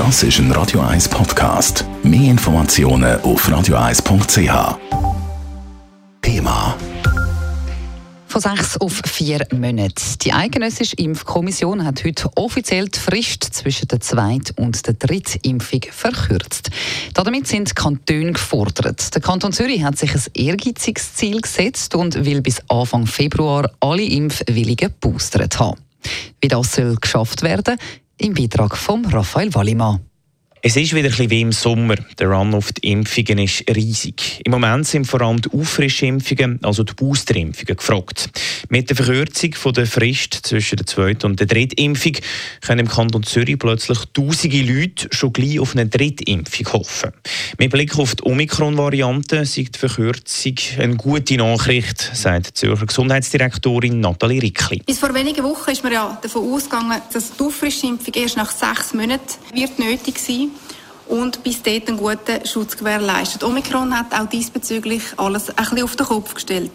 Das ist ein Radio 1 Podcast. Mehr Informationen auf radio1.ch. Thema von sechs auf vier Monate. Die Eidgenössische Impfkommission hat heute offiziell die Frist zwischen der Zweit- und der Drittimpfung verkürzt. Damit sind Kantone gefordert. Der Kanton Zürich hat sich ein ehrgeiziges Ziel gesetzt und will bis Anfang Februar alle Impfwilligen boostert haben. Wie das soll geschafft werden, im Beitrag von Raphael Wallimann. Es ist wieder ein bisschen wie im Sommer. Der Run auf die Impfungen ist riesig. Im Moment sind vor allem die Auffrischimpfungen, also die Boosterimpfungen, gefragt. Mit der Verkürzung der Frist zwischen der zweiten und der dritten Impfung können im Kanton Zürich plötzlich tausende Leute schon gleich auf eine Drittimpfung hoffen. Mit Blick auf die Omikron-Variante ist die Verkürzung eine gute Nachricht, sagt die Zürcher Gesundheitsdirektorin Nathalie Rickli. Bis vor wenigen Wochen ist man ja davon ausgegangen, dass die Auffrischimpfung erst nach sechs Monaten wird nötig sein und bis dort einen guten Schutz gewährleistet. Omikron hat auch diesbezüglich alles ein bisschen auf den Kopf gestellt.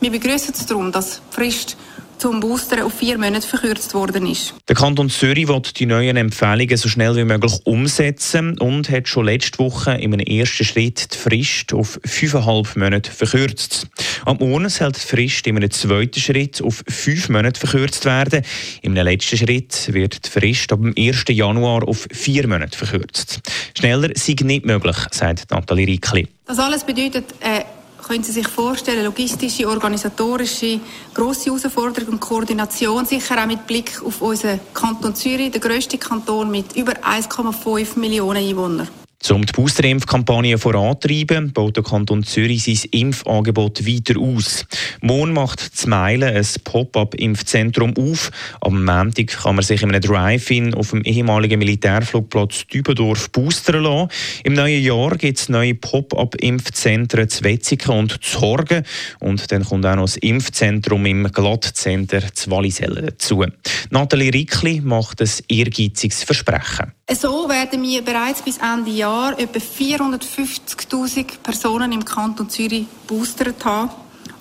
Wir begrüßen es darum, dass die Frist zum Booster auf vier Monate verkürzt worden ist. Der Kanton Zürich will die neuen Empfehlungen so schnell wie möglich umsetzen und hat schon letzte Woche in einem ersten Schritt die Frist auf fünfeinhalb Monate verkürzt. Am Morgen soll die Frist in einem zweiten Schritt auf fünf Monate verkürzt werden. Im letzten Schritt wird die Frist ab dem 1. Januar auf vier Monate verkürzt. Schneller sei nicht möglich, sagt Nathalie Rickli. Das alles bedeutet äh können Sie sich vorstellen, logistische, organisatorische, grosse Herausforderung und Koordination, sicher auch mit Blick auf unseren Kanton Zürich, der grösste Kanton mit über 1,5 Millionen Einwohnern. Um die Boosterimpfkampagne vorantreiben, baut der Kanton Zürich sein Impfangebot weiter aus. Morgen macht Zmilen ein Pop-up-Impfzentrum auf. Am Montag kann man sich in einem Drive-In auf dem ehemaligen Militärflugplatz Dübendorf boostern lassen. Im neuen Jahr gibt es neue Pop-up-Impfzentren zu Wetzigen und zu Horgen. Und dann kommt auch noch das Impfzentrum im Glattzentrum zu Wallisellen dazu. Nathalie Rickli macht ein ehrgeiziges Versprechen. So werden wir bereits bis Ende Jahr etwa 450.000 Personen im Kanton Zürich boostert haben.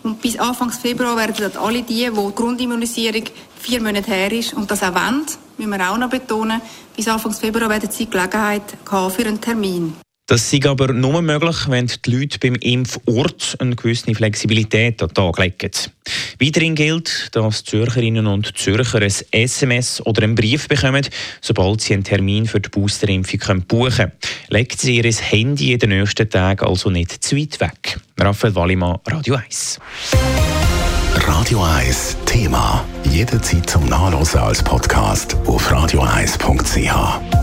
Und bis Anfang Februar werden dann alle die, wo die Grundimmunisierung vier Monate her ist und das auch wollen, müssen wir auch noch betonen, bis Anfang Februar werden sie Gelegenheit haben für einen Termin. Das ist aber nur möglich, wenn die Leute beim Impfort eine gewisse Flexibilität an den Tag legen. Weiterhin gilt, dass Zürcherinnen und Zürcher ein SMS oder einen Brief bekommen, sobald sie einen Termin für die Boosterimpfung buchen können. Legt sie ihr Handy in den nächsten Tagen also nicht zu weit weg. Raphael Wallimann, Radio 1. Radio 1 Thema. Jederzeit zum Nachlesen als Podcast auf radio1.ch.